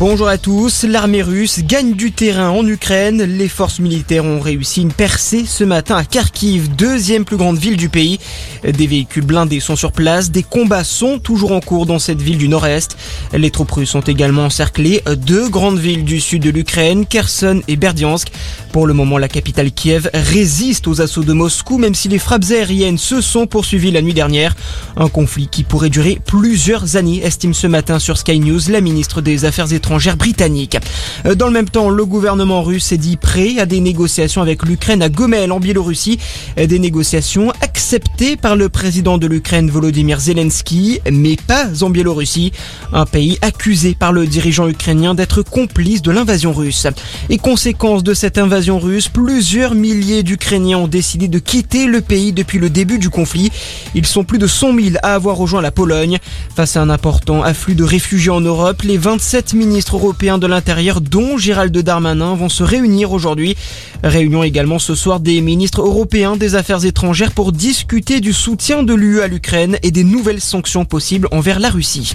Bonjour à tous. L'armée russe gagne du terrain en Ukraine. Les forces militaires ont réussi une percée ce matin à Kharkiv, deuxième plus grande ville du pays. Des véhicules blindés sont sur place. Des combats sont toujours en cours dans cette ville du nord-est. Les troupes russes ont également encerclé deux grandes villes du sud de l'Ukraine, Kherson et Berdiansk. Pour le moment, la capitale Kiev résiste aux assauts de Moscou, même si les frappes aériennes se sont poursuivies la nuit dernière. Un conflit qui pourrait durer plusieurs années, estime ce matin sur Sky News la ministre des Affaires étrangères étrangère britannique. Euh, dans le même temps, le gouvernement russe s'est dit prêt à des négociations avec l'Ukraine à Gomel en Biélorussie. Euh, des négociations acceptées par le président de l'Ukraine Volodymyr Zelensky, mais pas en Biélorussie, un pays accusé par le dirigeant ukrainien d'être complice de l'invasion russe. Et conséquence de cette invasion russe, plusieurs milliers d'Ukrainiens ont décidé de quitter le pays depuis le début du conflit. Ils sont plus de 100 000 à avoir rejoint la Pologne. Face à un important afflux de réfugiés en Europe, les 27 ministres ministres européens de l'Intérieur, dont Gérald Darmanin, vont se réunir aujourd'hui. Réunion également ce soir des ministres européens des Affaires étrangères pour discuter du soutien de l'UE à l'Ukraine et des nouvelles sanctions possibles envers la Russie.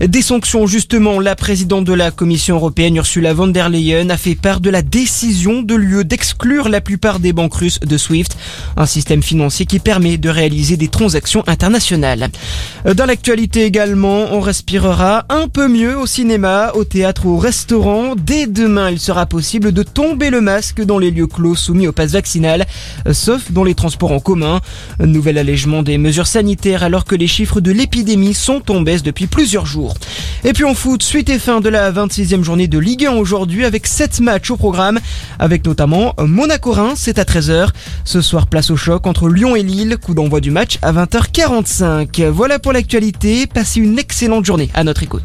Des sanctions, justement, la présidente de la Commission européenne, Ursula von der Leyen, a fait part de la décision de l'UE d'exclure la plupart des banques russes de SWIFT, un système financier qui permet de réaliser des transactions internationales. Dans l'actualité également, on respirera un peu mieux au cinéma, au théâtre théâtre ou au restaurant. Dès demain, il sera possible de tomber le masque dans les lieux clos soumis au pass vaccinal, euh, sauf dans les transports en commun. Nouvel allègement des mesures sanitaires alors que les chiffres de l'épidémie sont en baisse depuis plusieurs jours. Et puis en foot, suite et fin de la 26e journée de Ligue 1 aujourd'hui avec 7 matchs au programme, avec notamment Monaco-Reims, c'est à 13h. Ce soir, place au choc entre Lyon et Lille, coup d'envoi du match à 20h45. Voilà pour l'actualité, passez une excellente journée à notre écoute.